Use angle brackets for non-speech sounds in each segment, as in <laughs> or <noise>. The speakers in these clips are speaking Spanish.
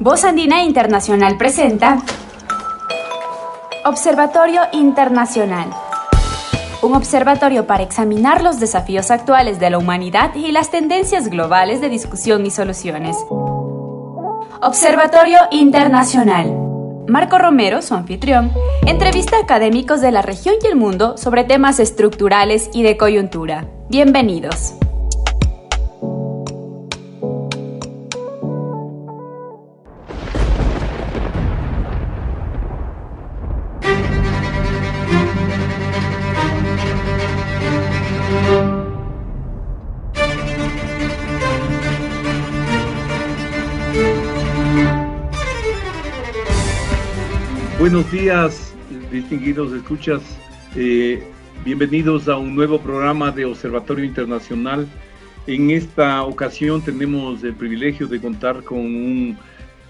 Voz Andina Internacional presenta Observatorio Internacional. Un observatorio para examinar los desafíos actuales de la humanidad y las tendencias globales de discusión y soluciones. Observatorio Internacional. Marco Romero, su anfitrión, entrevista a académicos de la región y el mundo sobre temas estructurales y de coyuntura. Bienvenidos. Buenos días, distinguidos escuchas. Eh, bienvenidos a un nuevo programa de Observatorio Internacional. En esta ocasión tenemos el privilegio de contar con un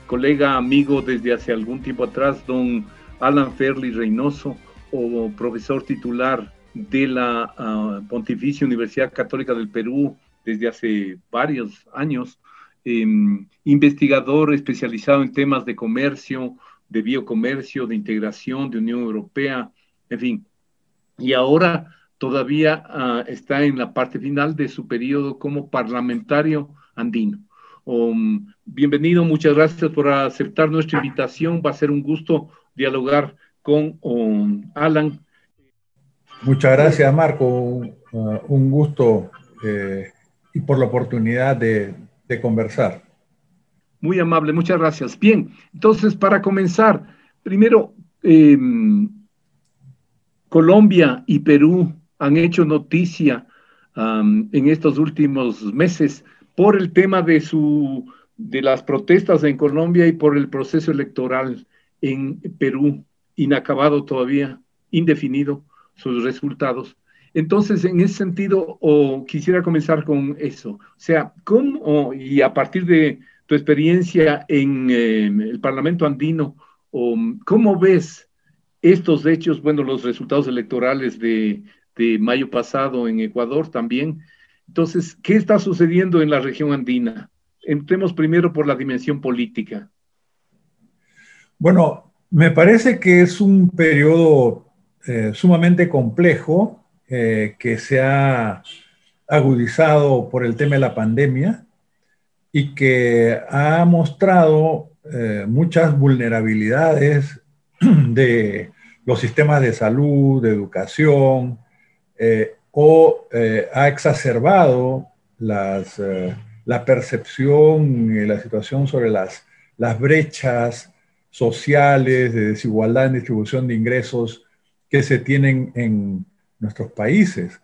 colega amigo desde hace algún tiempo atrás, don Alan Ferli Reynoso, o profesor titular de la ah, Pontificia Universidad Católica del Perú desde hace varios años, em, investigador especializado en temas de comercio, de biocomercio, de integración, de Unión Europea, en fin. Y ahora todavía ah, está en la parte final de su periodo como parlamentario andino. Um, bienvenido, muchas gracias por aceptar nuestra invitación. Va a ser un gusto dialogar con um, Alan. Muchas gracias, Marco. un gusto eh, y por la oportunidad de conversar. Muy amable, muchas gracias. Bien, entonces para comenzar, primero, em, Colombia y Perú han hecho noticia en estos últimos meses por el tema de, su, de las protestas en Colombia y por el proceso electoral en Perú, inacabado todavía, indefinido sus resultados. Entonces, en ese sentido, quisiera comenzar con eso. O sea, ¿cómo, y a partir de tu experiencia en em, el Parlamento andino, ¿cómo ves estos hechos, bueno, los resultados electorales de, mayo pasado en Ecuador también? Entonces, ¿qué está sucediendo en la región andina? Entremos primero por la dimensión política. Bueno, me parece que es un periodo eh, sumamente complejo eh, que se ha agudizado por el tema de la pandemia y que ha mostrado eh, muchas vulnerabilidades <clears throat> de los sistemas de salud, de educación, eh, o eh, ha exacerbado las, la percepción y la situación sobre las, las brechas sociales de desigualdad en distribución de ingresos que se tienen en nuestros países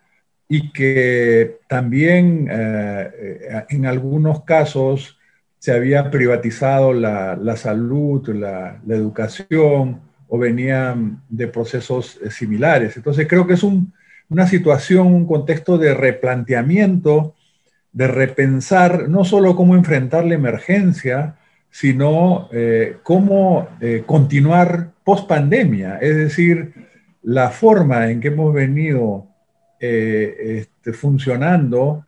y que también eh, eh, en algunos casos se había privatizado la, salud, la, educación o venían de procesos eh, similares. Entonces creo que es una situación, un contexto de replanteamiento, de repensar no solo cómo enfrentar la emergencia, sino cómo continuar post pandemia, es decir, la forma en que hemos venido eh, este, funcionando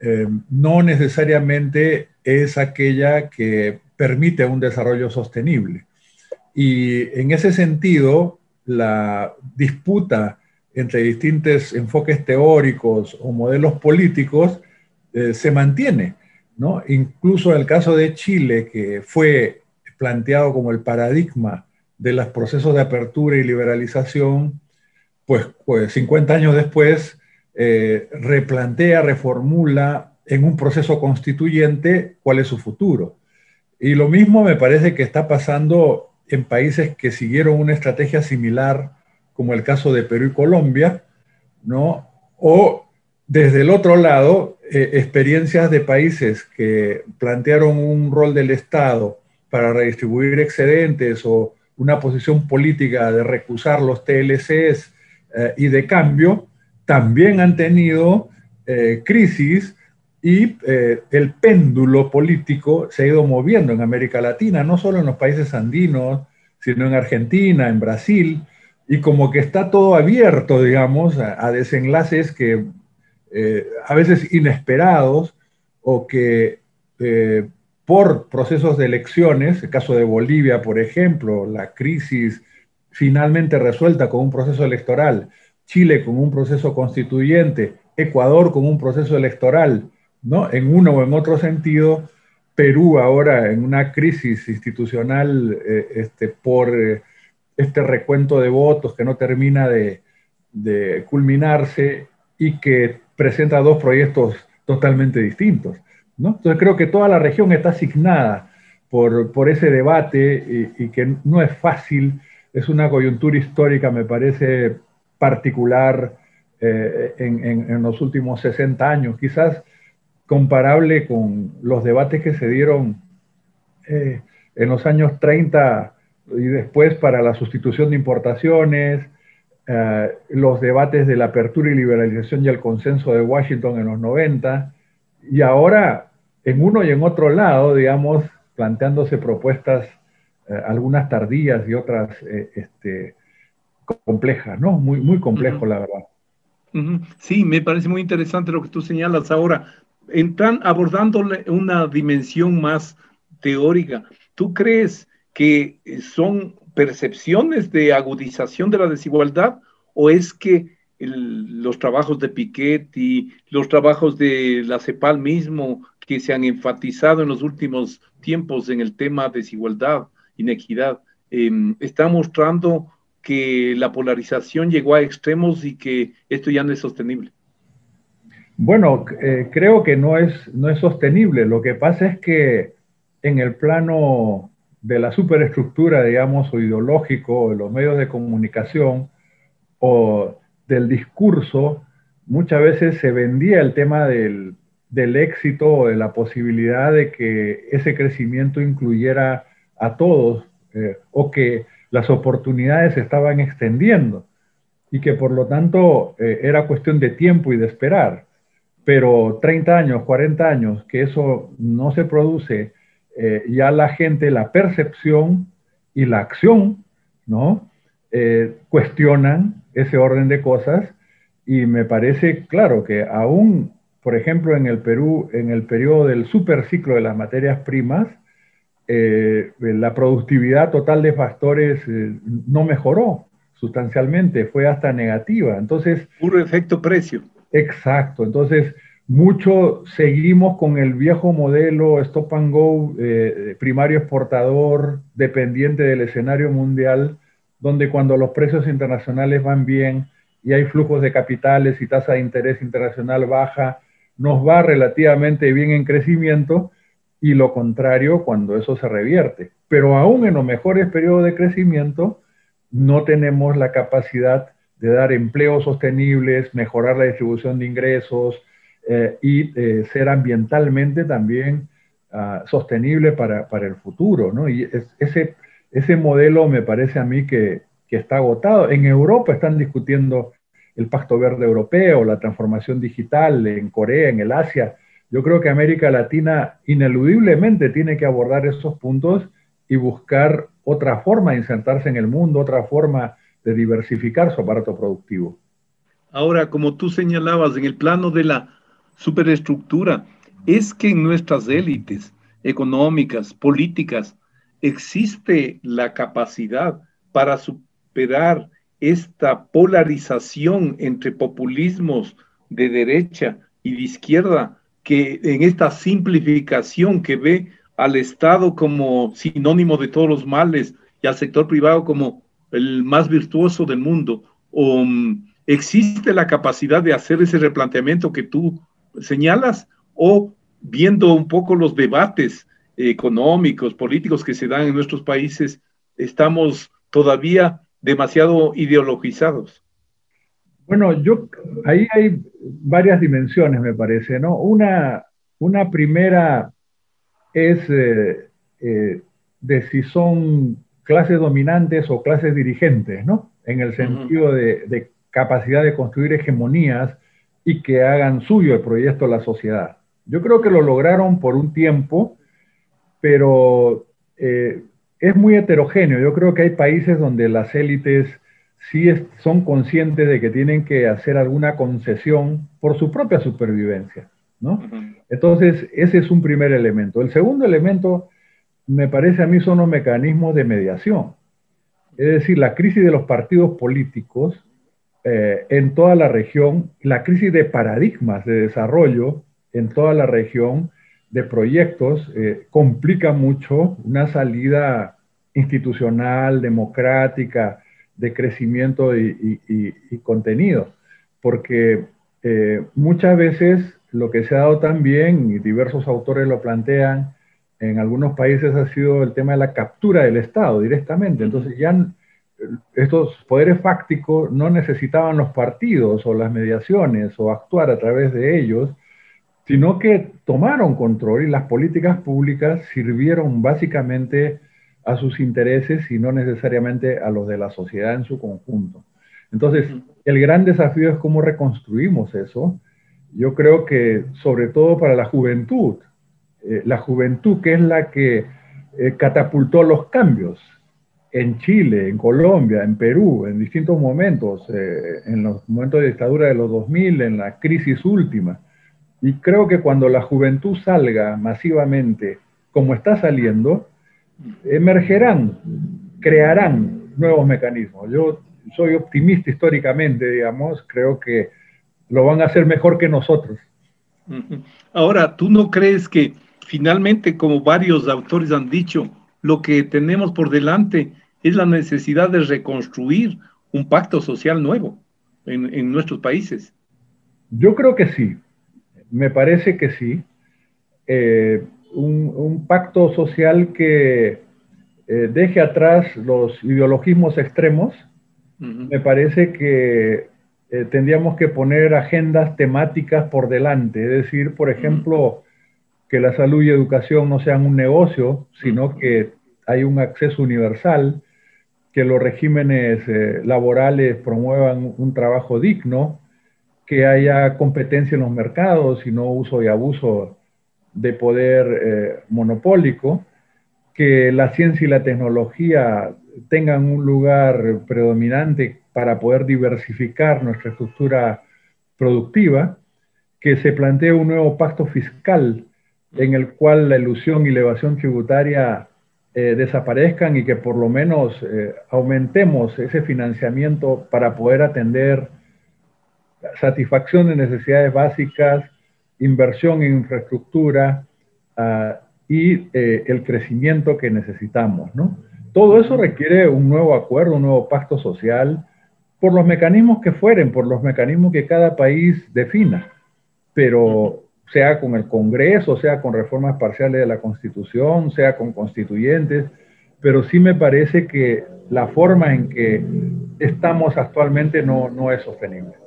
eh, no necesariamente es aquella que permite un desarrollo sostenible. Y en ese sentido, la disputa entre distintos enfoques teóricos o modelos políticos eh, se mantiene. ¿no? Incluso el caso de Chile, que fue planteado como el paradigma de los procesos de apertura y liberalización, pues, pues 50 años después eh, replantea, reformula en un proceso constituyente cuál es su futuro. Y lo mismo me parece que está pasando en países que siguieron una estrategia similar, como el caso de Perú y Colombia, ¿no? O desde el otro lado, eh, experiencias de países que plantearon un rol del Estado para redistribuir excedentes o una posición política de recusar los TLCs eh, y de cambio, también han tenido eh, crisis y eh, el péndulo político se ha ido moviendo en América Latina, no solo en los países andinos, sino en Argentina, en Brasil, y como que está todo abierto, digamos, a, desenlaces que eh, a veces inesperados o que por procesos de elecciones, el caso de Bolivia, por ejemplo, la crisis finalmente resuelta con un proceso electoral, Chile con un proceso constituyente, Ecuador con un proceso electoral, ¿no? En uno o en otro sentido, Perú ahora en una crisis institucional eh, este, por eh, este recuento de votos que no termina de, culminarse y que presenta dos proyectos totalmente distintos. ¿no? Entonces creo que toda la región está asignada por, por ese debate y, que no es fácil, es una coyuntura histórica, me parece particular eh, en, en, los últimos 60 años, quizás comparable con los debates que se dieron eh, en los años 30 y después para la sustitución de importaciones, eh, los debates de la apertura y liberalización y el consenso de Washington en los 90, y ahora en uno y en otro lado, digamos, planteándose propuestas, algunas tardías y otras eh, este, complejas, ¿no? Muy, muy complejo, la verdad. Sí, me parece muy interesante lo que tú señalas ahora. Entran abordándole una dimensión más teórica. ¿Tú crees que son percepciones de agudización de la desigualdad o es que los trabajos de Piketty, los trabajos de la CEPAL mismo, que se han enfatizado en los últimos tiempos en el tema desigualdad, inequidad, em, están mostrando que la polarización llegó a extremos y que esto ya no es sostenible. Bueno, eh, creo que no es, no es sostenible. Lo que pasa es que en el plano de la superestructura, digamos, o ideológico, de los medios de comunicación o del discurso, muchas veces se vendía el tema del, éxito o de la posibilidad de que ese crecimiento incluyera a todos eh, o que las oportunidades se estaban extendiendo y que por lo tanto eh, era cuestión de tiempo y de esperar. Pero 30 años, 40 años, que eso no se produce eh, ya la gente, la percepción y la acción, ¿no? Cuestionan ese orden de cosas y me parece claro que aún, por ejemplo, en el Perú, en el periodo del superciclo de las materias primas, eh, la productividad total de factores no mejoró sustancialmente, fue hasta negativa. Entonces... Puro efecto precio. Exacto. Entonces, mucho seguimos con el viejo modelo stop and go, eh, primario exportador, dependiente del escenario mundial, donde cuando los precios internacionales van bien y hay flujos de capitales y tasa de interés internacional baja, nos va relativamente bien en crecimiento y lo contrario cuando eso se revierte. Pero aún en los mejores periodos de crecimiento, no tenemos la capacidad de dar empleos sostenibles, mejorar la distribución de ingresos, eh, y eh, ser ambientalmente también ah, sostenible para, para, el futuro. ¿no? Y ese, ese modelo me parece a mí que, que está agotado. En Europa están discutiendo el Pacto Verde Europeo, la transformación digital en Corea, en el Asia. Yo creo que América Latina ineludiblemente tiene que abordar esos puntos y buscar otra forma de insertarse en el mundo, otra forma de diversificar su aparato productivo. Ahora, como tú señalabas, en el plano de la superestructura es que en nuestras élites económicas, políticas, existe la capacidad para superar esta polarización entre populismos de derecha y de izquierda, que en esta simplificación que ve al Estado como sinónimo de todos los males y al sector privado como el más virtuoso del mundo, o mm, existe la capacidad de hacer ese replanteamiento que tú señalas o viendo un poco los debates económicos, políticos que se dan en nuestros países, estamos todavía demasiado ideologizados. Bueno, yo ahí hay varias dimensiones, me parece, ¿no? Una, una primera es eh, eh, de si son clases dominantes o clases dirigentes, ¿no? En el sentido de, de, capacidad de construir hegemonías y que hagan suyo el proyecto de la sociedad. Yo creo que lo lograron por un tiempo, pero eh, es muy heterogéneo. Yo creo que hay países donde las élites sí son conscientes de que tienen que hacer alguna concesión por su propia supervivencia. ¿no? Entonces, ese es un primer elemento. El segundo elemento, me parece a mí, son los mecanismos de mediación. Es decir, la crisis de los partidos políticos eh, en toda la región, la crisis de paradigmas de desarrollo en toda la región de proyectos eh, complica mucho una salida institucional, democrática, de crecimiento y, contenido, porque eh, muchas veces lo que se ha dado también, y diversos autores lo plantean, en algunos países ha sido el tema de la captura del Estado directamente. Entonces ya estos poderes fácticos no necesitaban los partidos o las mediaciones o actuar a través de ellos, sino que tomaron control y las políticas públicas sirvieron básicamente a sus intereses y no necesariamente a los de la sociedad en su conjunto. Entonces, el gran desafío es cómo reconstruimos eso. Yo creo que sobre todo para la juventud, eh, la juventud que es la que eh, catapultó los cambios en Chile, en Colombia, en Perú, en distintos momentos, eh, en los momentos de dictadura de los 2000, en la crisis última. Y creo que cuando la juventud salga masivamente como está saliendo, emergerán, crearán nuevos mecanismos. Yo soy optimista históricamente, digamos, creo que lo van a hacer mejor que nosotros. Ahora, ¿tú no crees que finalmente, como varios autores han dicho, lo que tenemos por delante es la necesidad de reconstruir un pacto social nuevo en, nuestros países? Yo creo que sí, me parece que sí. Eh, un, pacto social que eh, deje atrás los ideologismos extremos, me parece que eh, tendríamos que poner agendas temáticas por delante, es decir, por ejemplo, que la salud y educación no sean un negocio, sino que hay un acceso universal, que los regímenes eh, laborales promuevan un trabajo digno, que haya competencia en los mercados y no uso y abuso de poder eh, monopólico, que la ciencia y la tecnología tengan un lugar predominante para poder diversificar nuestra estructura productiva, que se plantee un nuevo pacto fiscal en el cual la ilusión y la evasión tributaria eh, desaparezcan y que por lo menos eh, aumentemos ese financiamiento para poder atender satisfacción de necesidades básicas inversión en infraestructura ah, y eh, el crecimiento que necesitamos, ¿no? Todo eso requiere un nuevo acuerdo, un nuevo pacto social, por los mecanismos que fueren, por los mecanismos que cada país defina, pero sea con el Congreso, sea con reformas parciales de la Constitución, sea con constituyentes, pero sí me parece que la forma en que estamos actualmente no, no es sostenible.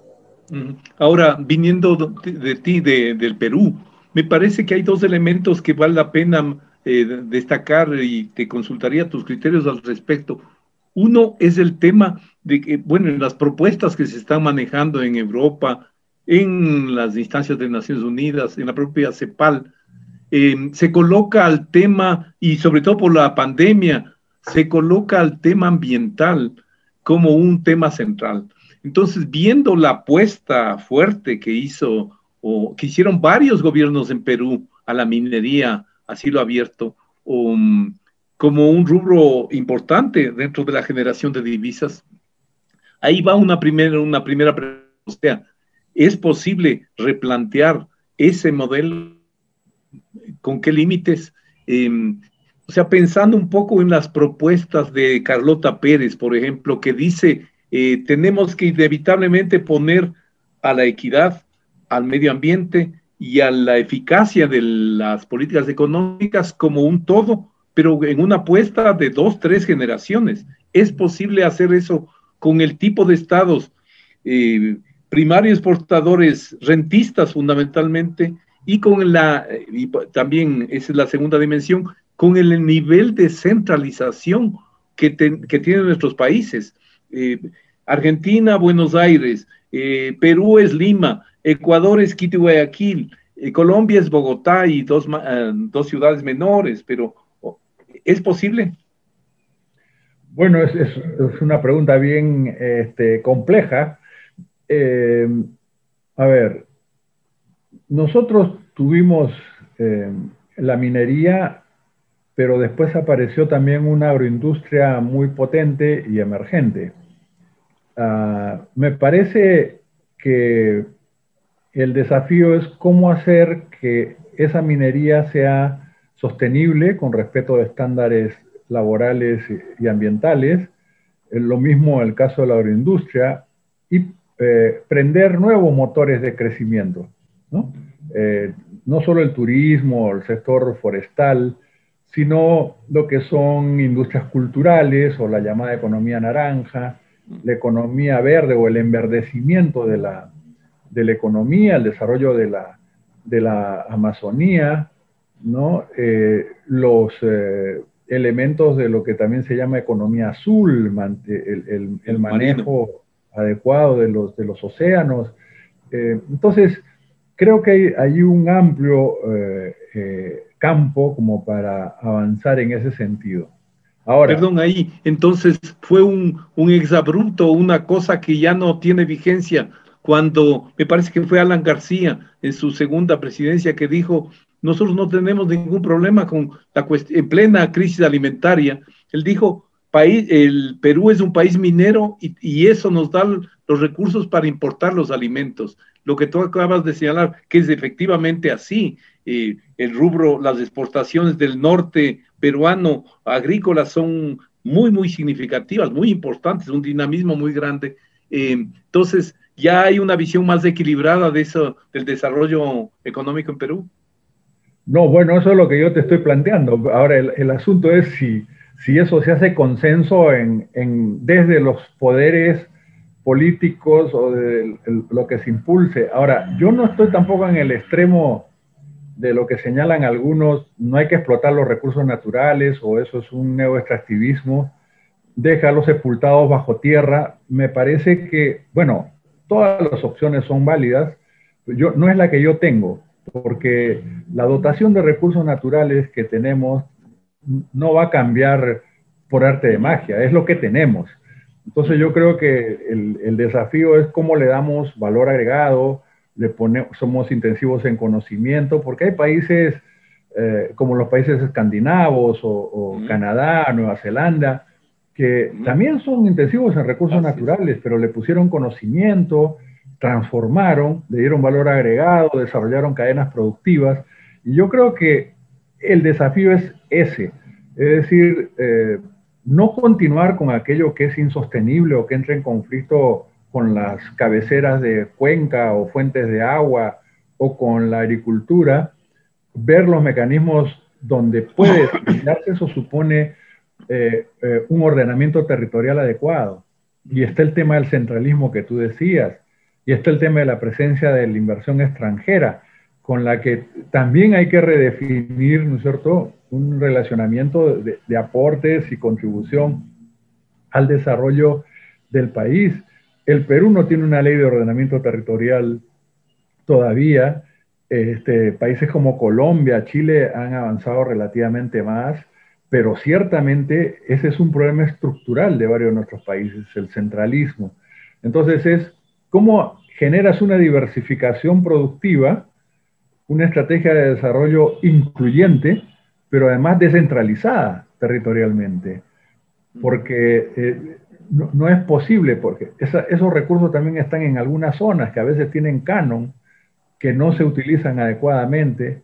Ahora, viniendo de, ti, del Perú, me parece que hay dos elementos que vale la pena eh, destacar y te consultaría tus criterios al respecto. Uno es el tema de que, bueno, en las propuestas que se están manejando en Europa, en las instancias de Naciones Unidas, en la propia CEPAL, em, se coloca al tema, y sobre todo por la pandemia, se coloca al tema ambiental como un tema central. Entonces, viendo la apuesta fuerte que hizo o que hicieron varios gobiernos en Perú a la minería a cielo abierto, um, como un rubro importante dentro de la generación de divisas, ahí va una primera, una primera pregunta. O sea, ¿es posible replantear ese modelo? ¿Con qué límites? Em, o sea, pensando un poco en las propuestas de Carlota Pérez, por ejemplo, que dice eh, tenemos que inevitablemente poner a la equidad, al medio ambiente y a la eficacia de las políticas económicas como un todo, pero en una apuesta de dos, tres generaciones. Es posible hacer eso con el tipo de estados eh, primarios exportadores, rentistas fundamentalmente, y con la, y también esa es la segunda dimensión, con el nivel de centralización que, que tienen nuestros países. Eh, Argentina, Buenos Aires, eh, Perú es Lima, Ecuador es Quito y Guayaquil, eh, Colombia es Bogotá y dos, dos, ciudades menores, pero ¿es posible? Bueno, es, una pregunta bien este, compleja. a ver, nosotros tuvimos la minería, pero después apareció también una agroindustria muy potente y emergente. Ah, me parece que el desafío es cómo hacer que esa minería sea sostenible con respeto a estándares laborales y ambientales, lo mismo el caso de la agroindustria, y eh, prender nuevos motores de crecimiento. ¿no? Eh, no solo el turismo, el sector forestal, sino lo que son industrias culturales o la llamada economía naranja, la economía verde o el enverdecimiento de la, de la economía, el desarrollo de la, de la Amazonía, ¿no? Eh, los eh, elementos de lo que también se llama economía azul, el, el, manejo adecuado de los, de los océanos. Eh, entonces, creo que hay, un amplio campo como para avanzar en ese sentido. Ahora, Perdón, ahí, entonces fue un, un exabrupto, una cosa que ya no tiene vigencia cuando me parece que fue Alan García en su segunda presidencia que dijo, nosotros no tenemos ningún problema con la en plena crisis alimentaria. Él dijo, el Perú es un país minero y, eso nos da los recursos para importar los alimentos. Lo que tú acabas de señalar, que es efectivamente así. Eh, el rubro, las exportaciones del norte peruano agrícolas son muy, muy significativas, muy importantes, un dinamismo muy grande. Eh, entonces, ya hay una visión más equilibrada de eso, del desarrollo económico en Perú. No, bueno, eso es lo que yo te estoy planteando. Ahora, el, asunto es si, si, eso se hace consenso en, desde los poderes políticos o de lo que se impulse. Ahora, yo no estoy tampoco en el extremo de lo que señalan algunos, no hay que explotar los recursos naturales o eso es un neoextractivismo, dejarlos sepultados bajo tierra. Me parece que, bueno, todas las opciones son válidas, yo, no es la que yo tengo, porque la dotación de recursos naturales que tenemos no va a cambiar por arte de magia, es lo que tenemos. Entonces yo creo que el, desafío es cómo le damos valor agregado, le ponemos, somos intensivos en conocimiento, porque hay países eh, como los países escandinavos o, Canadá, Nueva Zelanda, que también son intensivos en recursos naturales, pero le pusieron conocimiento, transformaron, le dieron valor agregado, desarrollaron cadenas productivas. Y yo creo que el desafío es ese, es decir, eh, no continuar con aquello que es insostenible o que entre en conflicto con las cabeceras de cuenca o fuentes de agua o con la agricultura, ver los mecanismos donde puede <laughs> darse, eso supone eh, eh, un ordenamiento territorial adecuado. Y está el tema del centralismo que tú decías, y está el tema de la presencia de la inversión extranjera, con la que también hay que redefinir, ¿no es cierto?, un relacionamiento de, aportes y contribución al desarrollo del país. El Perú no tiene una ley de ordenamiento territorial todavía. Este, países como Colombia, Chile han avanzado relativamente más pero ciertamente ese es un problema estructural de varios de nuestros países, el centralismo. Entonces es cómo generas una diversificación productiva, una estrategia de desarrollo incluyente, pero además descentralizada territorialmente, porque eh, no, es posible, porque esos recursos también están en algunas zonas que a veces tienen canon, que no se utilizan adecuadamente,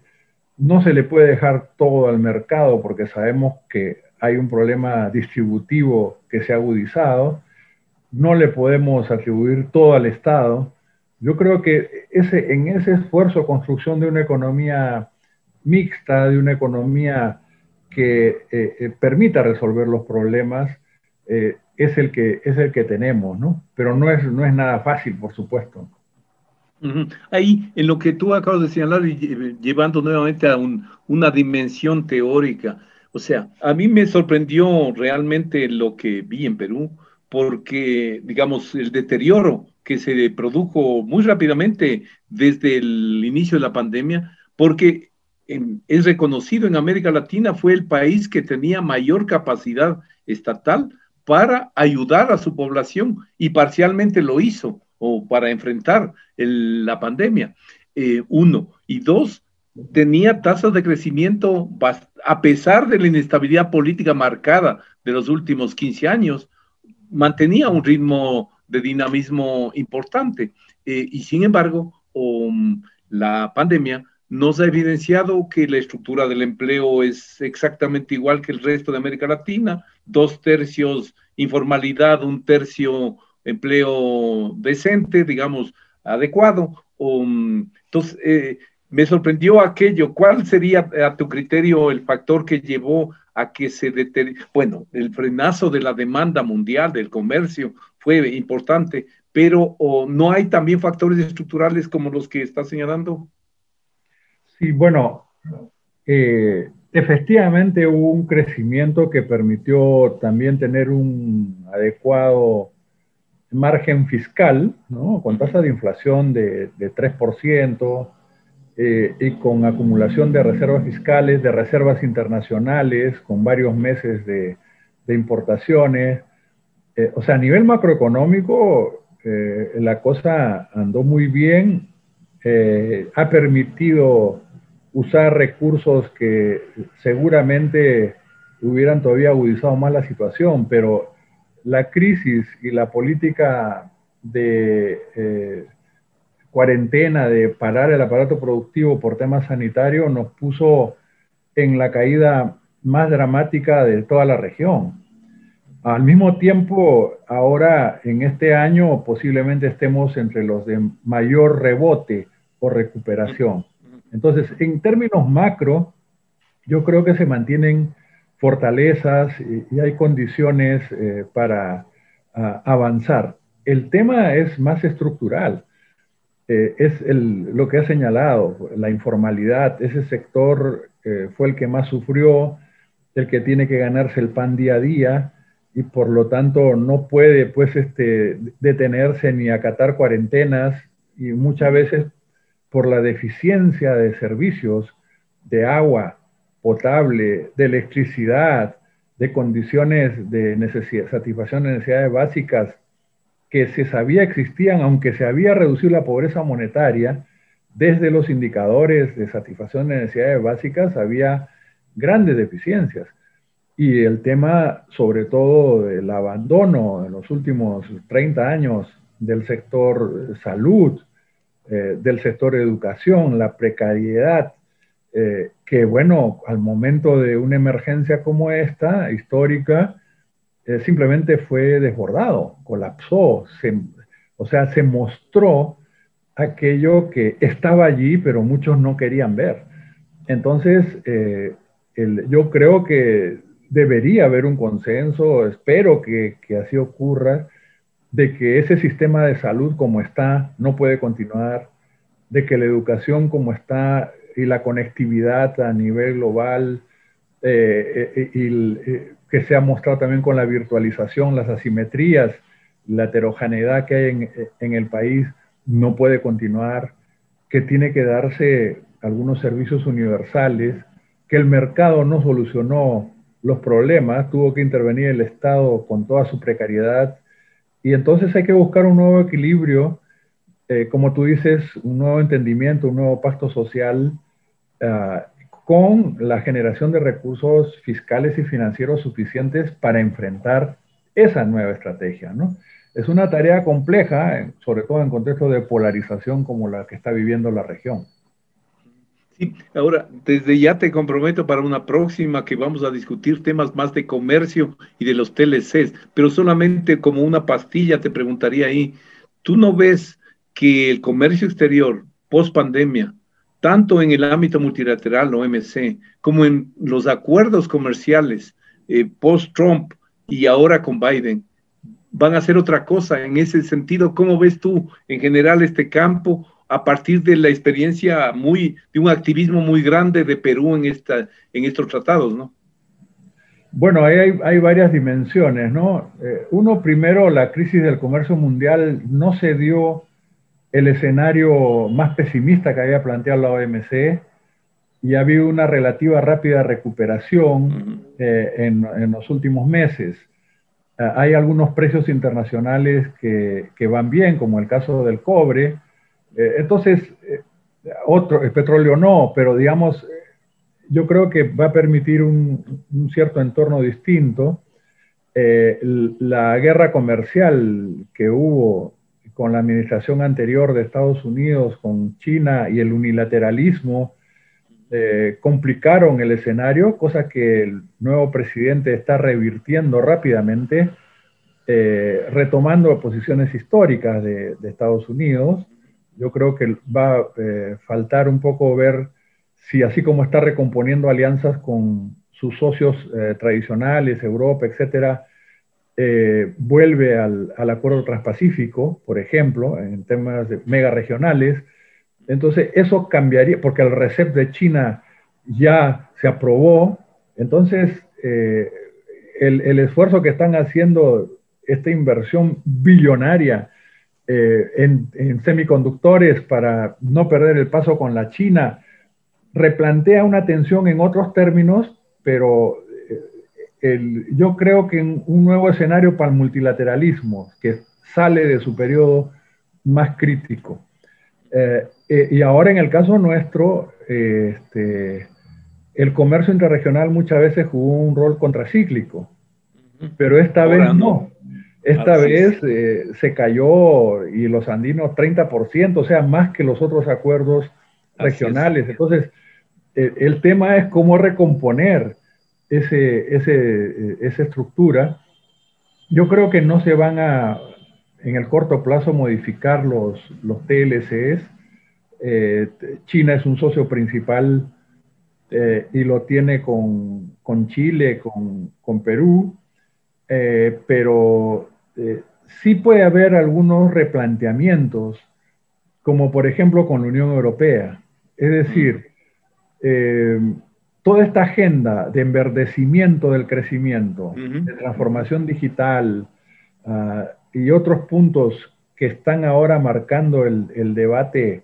no se le puede dejar todo al mercado porque sabemos que hay un problema distributivo que se ha agudizado. No le podemos atribuir todo al Estado. Yo creo que ese, en ese esfuerzo construcción de una economía mixta, de una economía que eh, eh, permita resolver los problemas, eh, es, el que, es el que tenemos, ¿no? Pero no es, no es nada fácil, por supuesto. Ahí, en lo que tú acabas de señalar, llevando nuevamente a una dimensión teórica, o sea, a mí me sorprendió realmente lo que vi en Perú, porque, digamos, el deterioro que se produjo muy rápidamente desde el inicio de la pandemia, porque es reconocido en América Latina, fue el país que tenía mayor capacidad estatal para ayudar a su población y parcialmente lo hizo o para enfrentar la pandemia. Eh, uno. Y dos, tenía tasas de crecimiento a pesar de la inestabilidad política marcada de los últimos 15 años, mantenía un ritmo de dinamismo importante. Eh, y sin embargo, um, la pandemia nos ha evidenciado que la estructura del empleo es exactamente igual que el resto de América Latina, dos tercios informalidad, un tercio empleo decente, digamos, adecuado. Um, entonces, eh, me sorprendió aquello. ¿Cuál sería a tu criterio el factor que llevó a que se deteriore? Bueno, el frenazo de la demanda mundial del comercio fue importante, pero ¿no hay también factores estructurales como los que está señalando? Sí, bueno, eh, efectivamente hubo un crecimiento que permitió también tener un adecuado margen fiscal, ¿no? con tasa de inflación de, de 3%, eh, y con acumulación de reservas fiscales, de reservas internacionales, con varios meses de, importaciones. Eh, o sea, a nivel macroeconómico, eh, la cosa andó muy bien, ha permitido usar recursos que seguramente hubieran todavía agudizado más la situación, pero la crisis y la política de cuarentena, de parar el aparato productivo por temas sanitarios, nos puso en la caída más dramática de toda la región. Al mismo tiempo, ahora en este año posiblemente estemos entre los de mayor rebote o recuperación. Entonces, en términos macro, yo creo que se mantienen fortalezas y, hay condiciones eh, para avanzar. El tema es más estructural. Eh, es lo que ha señalado, la informalidad, ese sector eh, fue el que más sufrió, el que tiene que ganarse el pan día a día y por lo tanto no puede pues este, detenerse ni acatar cuarentenas y muchas veces por la deficiencia de servicios de agua potable, de electricidad, de condiciones de satisfacción de necesidades básicas que se sabía existían, aunque se había reducido la pobreza monetaria, desde los indicadores de satisfacción de necesidades básicas había grandes deficiencias. Y el tema, sobre todo, del abandono en los últimos 30 años del sector salud, eh, del sector educación, la precariedad, eh, que bueno, al momento de una emergencia como esta, histórica, eh, simplemente fue desbordado, colapsó, o sea, se mostró aquello que estaba allí, pero muchos no querían ver. Entonces, eh, yo creo que debería haber un consenso, espero que, que así ocurra, de que ese sistema de salud como está no puede continuar, de que la educación como está y la conectividad a nivel global eh, y, que se ha mostrado también con la virtualización, las asimetrías, la heterogeneidad que hay en, el país no puede continuar, que tiene que darse algunos servicios universales, que el mercado no solucionó los problemas, tuvo que intervenir el Estado con toda su precariedad, y entonces hay que buscar un nuevo equilibrio, eh, como tú dices, un nuevo entendimiento, un nuevo pacto social, ah, con la generación de recursos fiscales y financieros suficientes para enfrentar esa nueva estrategia. ¿no? Es una tarea compleja, sobre todo en contexto de polarización como la que está viviendo la región. Ahora, desde ya te comprometo para una próxima que vamos a discutir temas más de comercio y de los TLCs, pero solamente como una pastilla te preguntaría ahí, ¿tú no ves que el comercio exterior post pandemia tanto en el ámbito multilateral, OMC, como en los acuerdos comerciales eh, post-Trump y ahora con Biden, van a hacer otra cosa. En ese sentido, ¿cómo ves tú en general este campo a partir de la experiencia muy, de un activismo muy grande de Perú en, esta, en estos tratados, no? Bueno, hay, hay varias dimensiones, ¿no? Eh, uno, primero, la crisis del comercio mundial no se dio el escenario más pesimista que había planteado la OMC y ha habido una relativa rápida recuperación eh, en, los últimos meses. Ah, hay algunos precios internacionales que, van bien, como el caso del cobre. Eh, entonces, eh, otro, el petróleo no, pero digamos, yo creo que va a permitir un, cierto entorno distinto. Eh, la guerra comercial que hubo con la administración anterior de Estados Unidos, con China y el unilateralismo, eh, complicaron el escenario, cosa que el nuevo presidente está revirtiendo rápidamente, eh, retomando posiciones históricas de, Estados Unidos. Yo creo que va a eh, faltar un poco ver si así como está recomponiendo alianzas con sus socios tradicionales, Europa, etcétera, vuelve al, acuerdo transpacífico, por ejemplo, en temas mega regionales, entonces, eso cambiaría, porque el RECEP de China ya se aprobó, entonces eh, el, esfuerzo que están haciendo, esta inversión billonaria eh, en, semiconductores para no perder el paso con la China, replantea una tensión en otros términos, pero eh, yo creo que en un nuevo escenario para el multilateralismo, que sale de su periodo más crítico. Eh, y ahora en el caso nuestro, eh, este, el comercio interregional muchas veces jugó un rol contracíclico, pero esta vez no. Esta vez eh, se cayó y los andinos 30%, o sea, más que los otros acuerdos regionales. Entonces, el tema es cómo recomponer ese, ese, esa estructura. Yo creo que no se van a, en el corto plazo modificar los, los TLCs. Eh, China es un socio principal eh, y lo tiene con, Chile, con, Perú, eh, pero sí puede haber algunos replanteamientos, como por ejemplo con la Unión Europea. Es decir, toda esta agenda de enverdecimiento del crecimiento, de transformación digital, uh, y otros puntos que están ahora marcando el, debate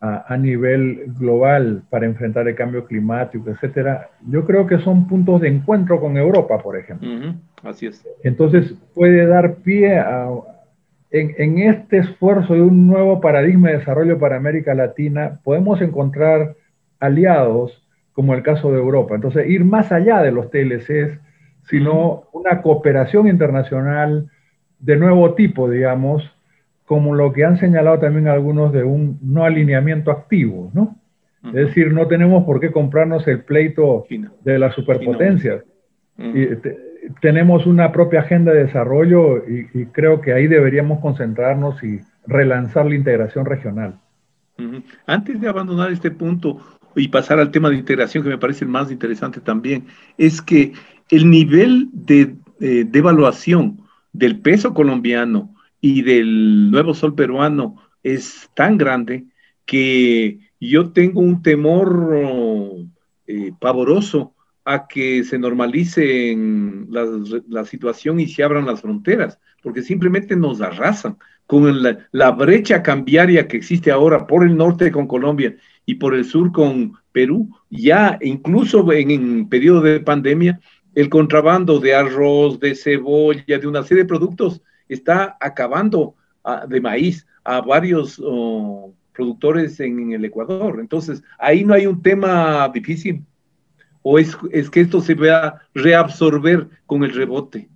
a, nivel global para enfrentar el cambio climático, etcétera, yo creo que son puntos de encuentro con Europa, por ejemplo. Así es. Entonces puede dar pie a, en, en, este esfuerzo de un nuevo paradigma de desarrollo para América Latina, podemos encontrar aliados como el caso de Europa. Entonces, ir más allá de los TLCs, sino una cooperación internacional de nuevo tipo, digamos, como lo que han señalado también algunos de un no alineamiento activo, ¿no? Es decir, no tenemos por qué comprarnos el pleito de las superpotencias. tenemos una propia agenda de desarrollo y, creo que ahí deberíamos concentrarnos y relanzar la integración regional. Antes de abandonar este punto y pasar al tema de integración, que me parece el más interesante también, es que el nivel de eh, devaluación del peso colombiano y del nuevo sol peruano es tan grande que yo tengo un temor eh, pavoroso a que se normalice la, situación y se abran las fronteras, porque simplemente nos arrasan con la, brecha cambiaria que existe ahora por el norte con Colombia y por el sur con Perú, ya incluso en, en periodo de pandemia, el contrabando de arroz, de cebolla, de una serie de productos, está acabando ah, de maíz a varios oh, productores en, el Ecuador. Entonces, ahí no hay un tema difícil. ¿O es, que esto se va a reabsorber con el rebote?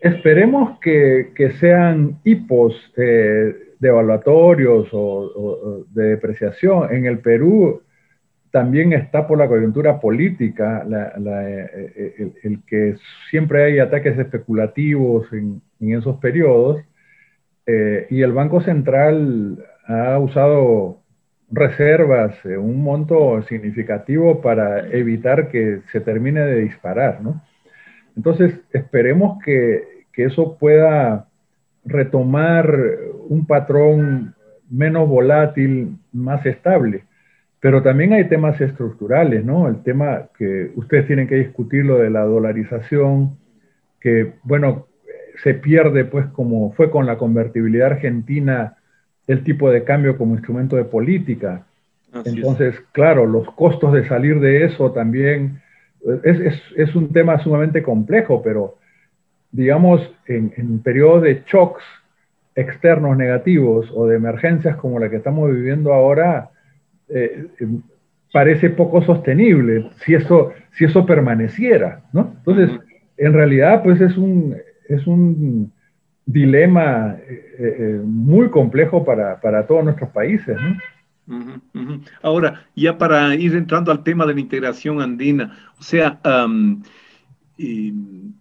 Esperemos que, sean hipos eh, devaluatorios o, de depreciación. En el Perú también está por la coyuntura política, eh, eh, el, que siempre hay ataques especulativos en, esos periodos, eh, y el Banco Central ha usado reservas, un monto significativo para evitar que se termine de disparar, ¿no? Entonces, esperemos que, que eso pueda retomar un patrón menos volátil, más estable. Pero también hay temas estructurales, ¿no? El tema que ustedes tienen que discutir, lo de la dolarización, que, bueno, se pierde, pues, como fue con la convertibilidad argentina, el tipo de cambio como instrumento de política. Entonces, claro, los costos de salir de eso también es, un tema sumamente complejo, pero digamos, en, en periodos de shocks, externos negativos o de emergencias como la que estamos viviendo ahora, eh, parece poco sostenible si eso, si eso permaneciera, ¿no? Entonces, en realidad, pues es un, es un dilema eh, muy complejo para, para, todos nuestros países, ¿no? Ahora, ya para ir entrando al tema de la integración andina, o sea,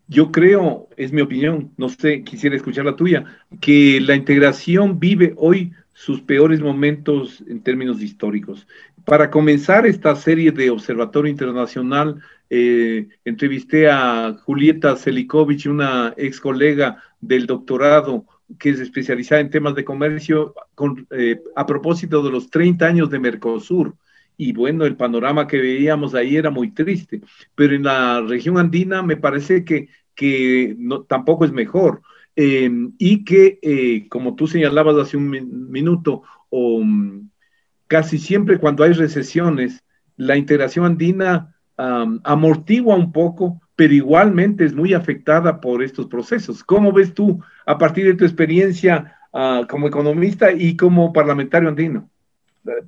yo creo, es mi opinión, no sé, quisiera escuchar la tuya, que la integración vive hoy sus peores momentos en términos históricos. Para comenzar esta serie de Observatorio Internacional, eh, entrevisté a Julieta Selikovic, una ex colega del doctorado que es especializada en temas de comercio, eh, a propósito de los 30 años de Mercosur. Y bueno, el panorama que veíamos ahí era muy triste, pero en la región andina me parece que, que tampoco es mejor. Em, y que, eh, como tú señalabas hace un minuto, o, casi siempre cuando hay recesiones, la integración andina amortigua un poco, pero igualmente es muy afectada por estos procesos. ¿Cómo ves tú a partir de tu experiencia ah, como economista y como parlamentario andino?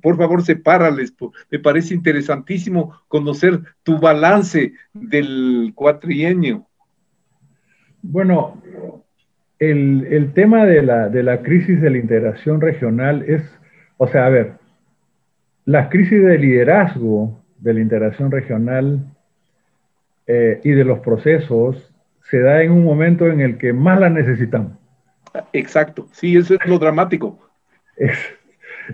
Por favor, sepárales. Me parece interesantísimo conocer tu balance del cuatrienio. Bueno, el, tema de la, de la, crisis de la integración regional es, o sea, a ver, la crisis de liderazgo de la integración regional eh, y de los procesos se da en un momento en el que más la necesitamos. Exacto, sí, eso es lo dramático.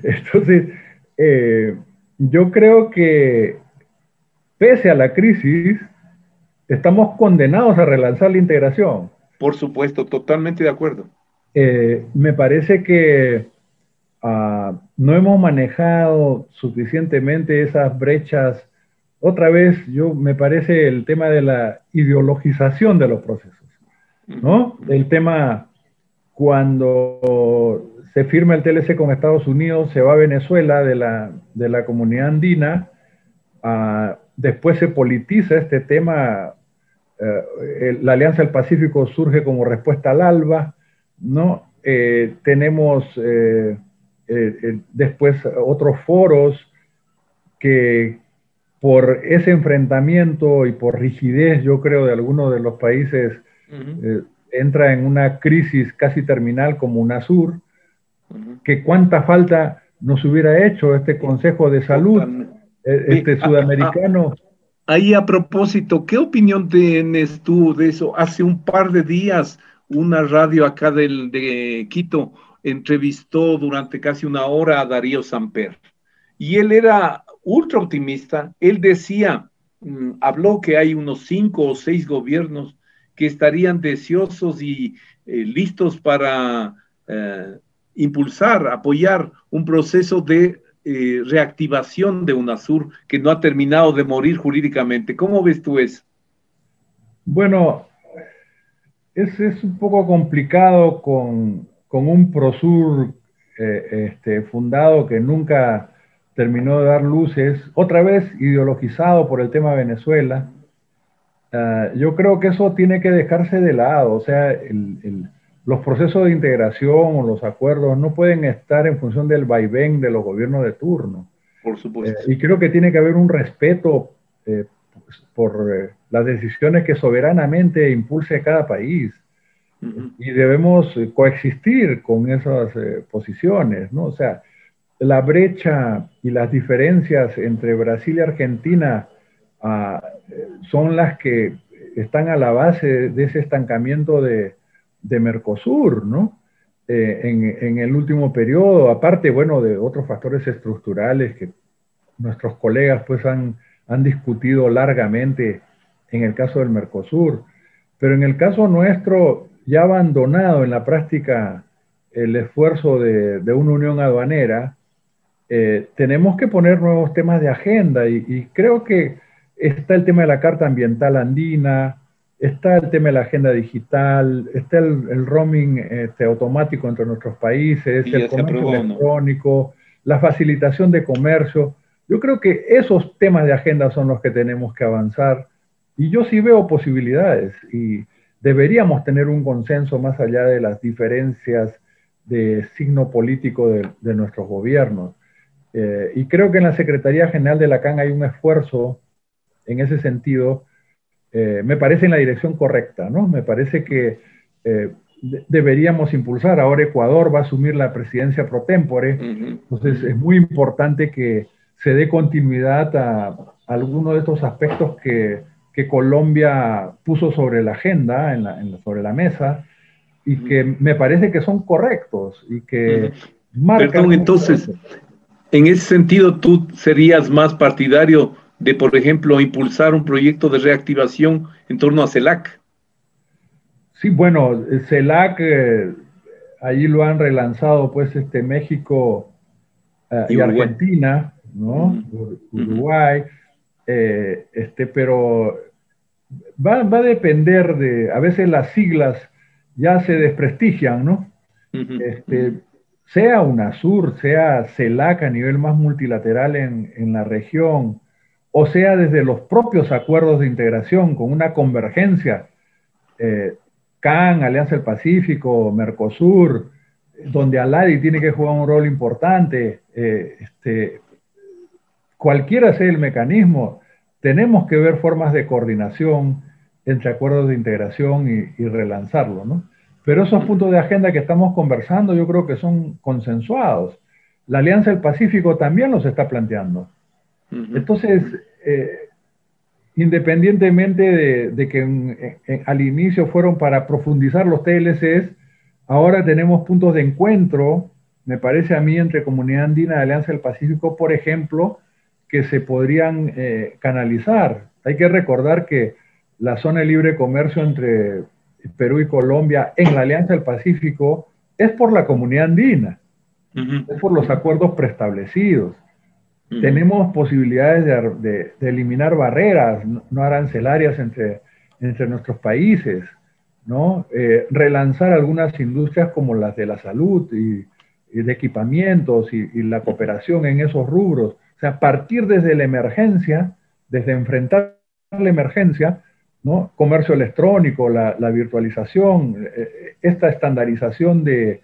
entonces, eh, yo creo que pese a la crisis, estamos condenados a relanzar la integración. Por supuesto, totalmente de acuerdo. Eh, me parece que ah, no hemos manejado suficientemente esas brechas. Otra vez, yo me parece el tema de la ideologización de los procesos, ¿no? El tema cuando se firma el TLC con Estados Unidos, se va a Venezuela de la, de la comunidad andina, ah, después se politiza este tema eh, la Alianza del Pacífico surge como respuesta al ALBA, ¿no? Eh, tenemos eh, después otros foros que por ese enfrentamiento y por rigidez, yo creo, de algunos de los países, entra en una crisis casi terminal como UNASUR, que cuánta falta nos hubiera hecho este Consejo de Salud, este sudamericano. Ahí a propósito, ¿qué opinión tienes tú de eso? Hace un par de días una radio acá del, de Quito entrevistó durante casi una hora a Darío Samper y él era ultra optimista. Él decía, mm, habló que hay unos cinco o seis gobiernos que estarían deseosos y eh, listos para eh, impulsar, apoyar un proceso de eh, reactivación de UNASUR que no ha terminado de morir jurídicamente. ¿Cómo ves tú eso? Bueno, es, es un poco complicado con, con un PROSUR eh, este, fundado que nunca terminó de dar luces, otra vez ideologizado por el tema Venezuela. Ah, yo creo que eso tiene que dejarse de lado, o sea, el los procesos de integración o los acuerdos no pueden estar en función del vaivén de los gobiernos de turno. Por supuesto. Eh, y creo que tiene que haber un respeto eh, por eh, las decisiones que soberanamente impulse cada país. Y debemos coexistir con esas posiciones, ¿no? O sea, la brecha y las diferencias entre Brasil y Argentina ah, son las que están a la base de ese estancamiento de, de Mercosur, ¿no? Eh, en, el último periodo, aparte, bueno, de otros factores estructurales que nuestros colegas pues han, han discutido largamente en el caso del Mercosur, pero en el caso nuestro, ya abandonado en la práctica el esfuerzo de, una unión aduanera, eh, tenemos que poner nuevos temas de agenda y, creo que está el tema de la Carta Ambiental Andina, está el tema de la agenda digital, está el, roaming este, automático entre nuestros países, el comercio electrónico, la facilitación de comercio. Yo creo que esos temas de agenda son los que tenemos que avanzar y yo sí veo posibilidades y deberíamos tener un consenso más allá de las diferencias de signo político de, nuestros gobiernos. Eh, y creo que en la Secretaría General de la CAN hay un esfuerzo en ese sentido, eh, me parece en la dirección correcta, ¿no? Me parece que eh, deberíamos impulsar. Ahora Ecuador va a asumir la presidencia pro tempore, entonces es muy importante que se dé continuidad a, algunos de estos aspectos que, que, Colombia puso sobre la agenda, en sobre la mesa, y que me parece que son correctos y que Perdón, entonces, en ese sentido, tú serías más partidario de, por ejemplo, impulsar un proyecto de reactivación en torno a CELAC. Sí, bueno, CELAC, eh, ahí lo han relanzado pues este México eh, y, Argentina, ¿no? Uruguay, eh, este, pero va, va, a depender de, a veces las siglas ya se desprestigian, ¿no? este, sea UNASUR, sea CELAC a nivel más multilateral en, en, la región, o sea desde los propios acuerdos de integración con una convergencia, eh, CAN, Alianza del Pacífico, Mercosur, donde Aladi tiene que jugar un rol importante, eh, este, cualquiera sea el mecanismo, tenemos que ver formas de coordinación entre acuerdos de integración y, relanzarlo, ¿no? Pero esos puntos de agenda que estamos conversando yo creo que son consensuados. La Alianza del Pacífico también los está planteando. Entonces, eh, independientemente de, que al inicio fueron para profundizar los TLCs, ahora tenemos puntos de encuentro, me parece a mí, entre Comunidad Andina y Alianza del Pacífico, por ejemplo, que se podrían eh, canalizar. Hay que recordar que la zona de libre comercio entre Perú y Colombia en la Alianza del Pacífico es por la comunidad andina, es por los acuerdos preestablecidos. Tenemos posibilidades de, eliminar barreras no arancelarias entre, entre nuestros países, ¿no? Eh, relanzar algunas industrias como las de la salud y, de equipamientos y, y, la cooperación en esos rubros. O sea, partir desde la emergencia, desde enfrentar la emergencia, Comercio electrónico, la, virtualización, eh, esta estandarización de,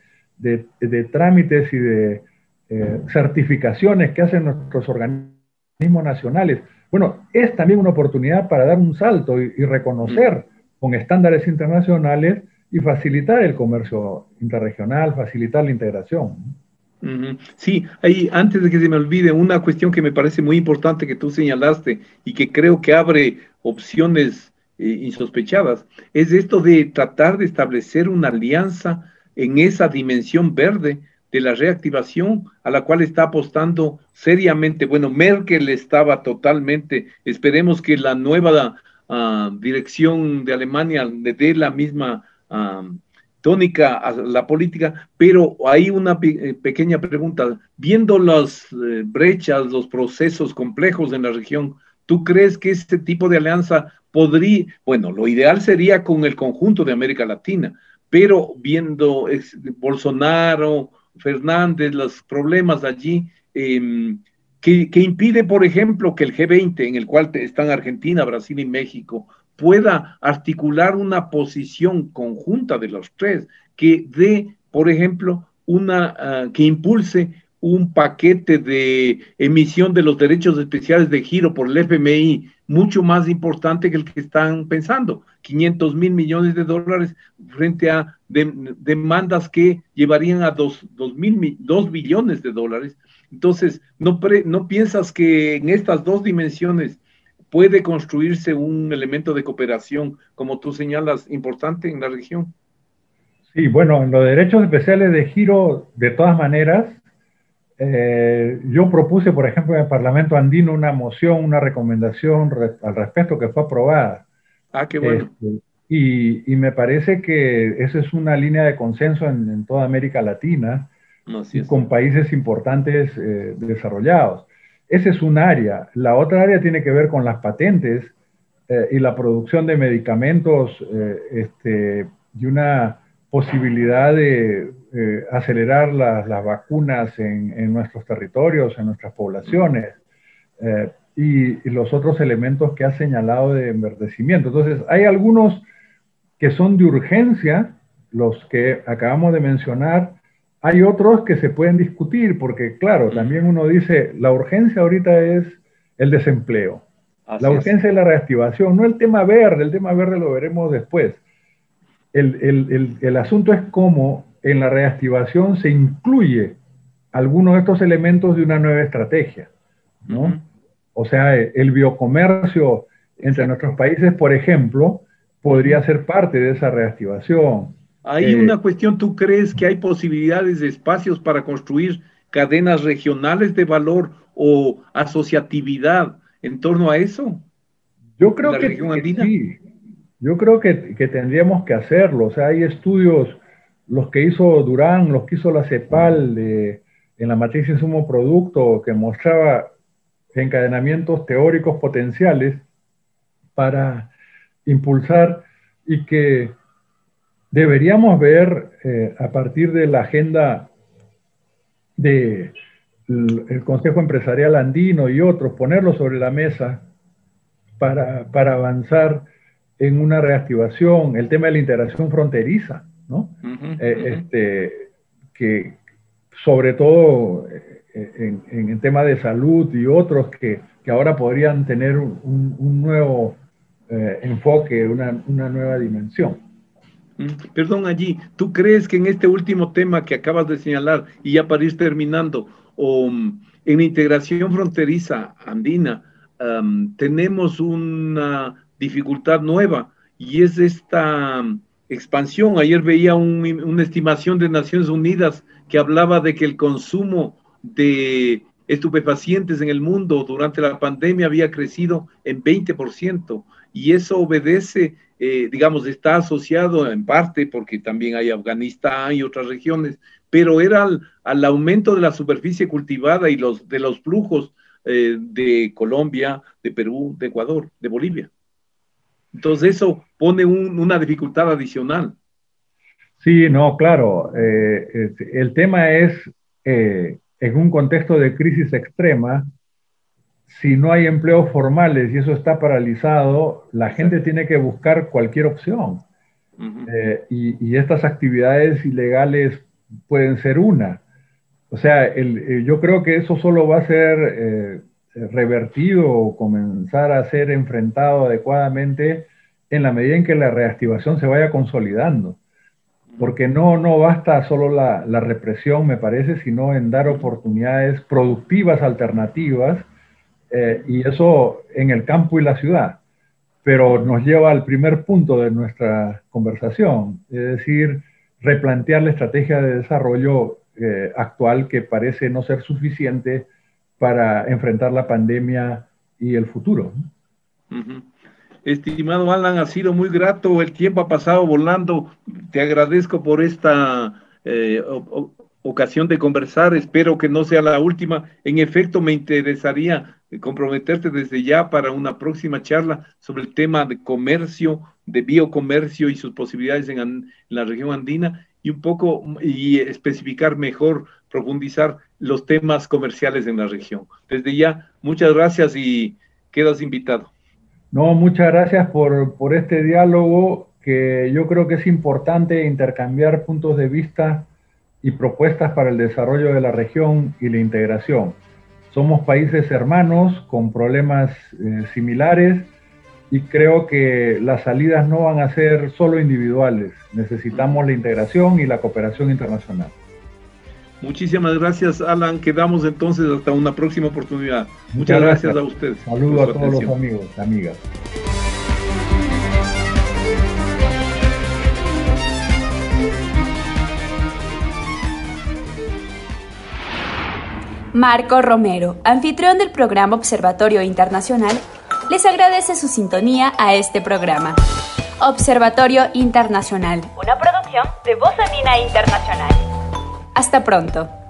trámites y de eh, certificaciones que hacen nuestros organismos nacionales. Bueno, es también una oportunidad para dar un salto y, reconocer con estándares internacionales y facilitar el comercio interregional, facilitar la integración. Sí, ahí antes de que se me olvide, una cuestión que me parece muy importante que tú señalaste y que creo que abre opciones eh, insospechadas, es esto de tratar de establecer una alianza en esa dimensión verde de la reactivación a la cual está apostando seriamente. Bueno, Merkel estaba totalmente, esperemos que la nueva ah, dirección de Alemania le dé la misma ah, tónica a la política, pero hay una eh, pequeña pregunta. Viendo las eh, brechas, los procesos complejos en la región, ¿tú crees que este tipo de alianza podría, bueno, lo ideal sería con el conjunto de América Latina, pero viendo Bolsonaro, Fernández, los problemas allí, em, que, impide, por ejemplo, que el G20, en el cual están Argentina, Brasil y México, pueda articular una posición conjunta de los tres, que dé, por ejemplo, una, ah, que impulse un paquete de emisión de los derechos especiales de giro por el FMI mucho más importante que el que están pensando, 500 mil millones de dólares frente a demandas que llevarían a 2, mil, 2 billones de dólares. Entonces, ¿no, ¿no piensas que en estas dos dimensiones puede construirse un elemento de cooperación, como tú señalas, importante en la región? Sí, bueno, en los derechos especiales de giro, de todas maneras, eh, yo propuse, por ejemplo, en el Parlamento andino una moción, una recomendación al respecto que fue aprobada. Ah, qué bueno. Este, y, me parece que esa es una línea de consenso en, toda América Latina, con países importantes eh, desarrollados. Ese es un área. La otra área tiene que ver con las patentes eh, y la producción de medicamentos este, y una posibilidad de eh, acelerar las, vacunas en, nuestros territorios, en nuestras poblaciones, eh, y, los otros elementos que ha señalado de enverdecimiento. Entonces, hay algunos que son de urgencia, los que acabamos de mencionar, Hay otros que se pueden discutir, porque claro, también uno dice, la urgencia ahorita es el desempleo, la urgencia es. la reactivación, no el tema verde, el tema verde lo veremos después. El, asunto es cómo en la reactivación se incluye algunos de estos elementos de una nueva estrategia, ¿no? O sea, el biocomercio entre nuestros países, por ejemplo, podría ser parte de esa reactivación. Hay eh, una cuestión, ¿tú crees que hay posibilidades de espacios para construir cadenas regionales de valor o asociatividad en torno a eso? Yo creo que, sí. Yo creo que, tendríamos que hacerlo. O sea, hay estudios, los que hizo Durán, los que hizo la CEPAL en la matriz de sumo producto, que mostraba encadenamientos teóricos potenciales para impulsar y que deberíamos ver eh, a partir de la agenda del Consejo Empresarial Andino y otros, ponerlo sobre la mesa para, avanzar en una reactivación, el tema de la integración fronteriza, ¿no? Eh, este, que sobre todo eh, en, el tema de salud y otros que, ahora podrían tener un nuevo eh, enfoque, una, nueva dimensión. Mm, perdón, allí, ¿tú crees que en este último tema que acabas de señalar, y ya para ir terminando, mm, en la integración fronteriza andina, tenemos una dificultad nueva y es esta mm, expansión. Ayer veía una estimación de Naciones Unidas que hablaba de que el consumo de estupefacientes en el mundo durante la pandemia había crecido en 20% y eso obedece, eh, digamos, está asociado en parte porque también hay Afganistán y otras regiones, pero era al, aumento de la superficie cultivada y los, de los flujos eh, de Colombia, de Perú, de Ecuador, de Bolivia. Entonces eso pone una dificultad adicional. Sí, no, claro. Eh, el tema es, en un contexto de crisis extrema, si no hay empleos formales y eso está paralizado, la gente tiene que buscar cualquier opción. Eh, y, estas actividades ilegales pueden ser una. O sea, eh, yo creo que eso solo va a ser eh, revertido o comenzar a ser enfrentado adecuadamente en la medida en que la reactivación se vaya consolidando. Porque no, no basta solo la, la represión, me parece, sino en dar oportunidades productivas alternativas eh, y eso en el campo y la ciudad. Pero nos lleva al primer punto de nuestra conversación, es decir, replantear la estrategia de desarrollo eh, actual que parece no ser suficiente para enfrentar la pandemia y el futuro. Estimado Alan, ha sido muy grato, el tiempo ha pasado volando, te agradezco por esta eh, ocasión de conversar, espero que no sea la última. En efecto, me interesaría comprometerte desde ya para una próxima charla sobre el tema de comercio, de biocomercio y sus posibilidades en, la región andina y un poco y especificar mejor, profundizar los temas comerciales en la región. Desde ya, muchas gracias y quedas invitado. No, muchas gracias por, por este diálogo que yo creo que es importante intercambiar puntos de vista y propuestas para el desarrollo de la región y la integración. Somos países hermanos con problemas eh, similares y creo que las salidas no van a ser solo individuales. Necesitamos la integración y la cooperación internacional. Muchísimas gracias, Alan. Quedamos entonces hasta una próxima oportunidad. Muchas, gracias. a ustedes. Saludos a todos los amigos, amigas. Marco Romero, anfitrión del programa Observatorio Internacional, les agradece su sintonía a este programa. Observatorio Internacional, una producción de Voz Andina Internacional. Hasta pronto.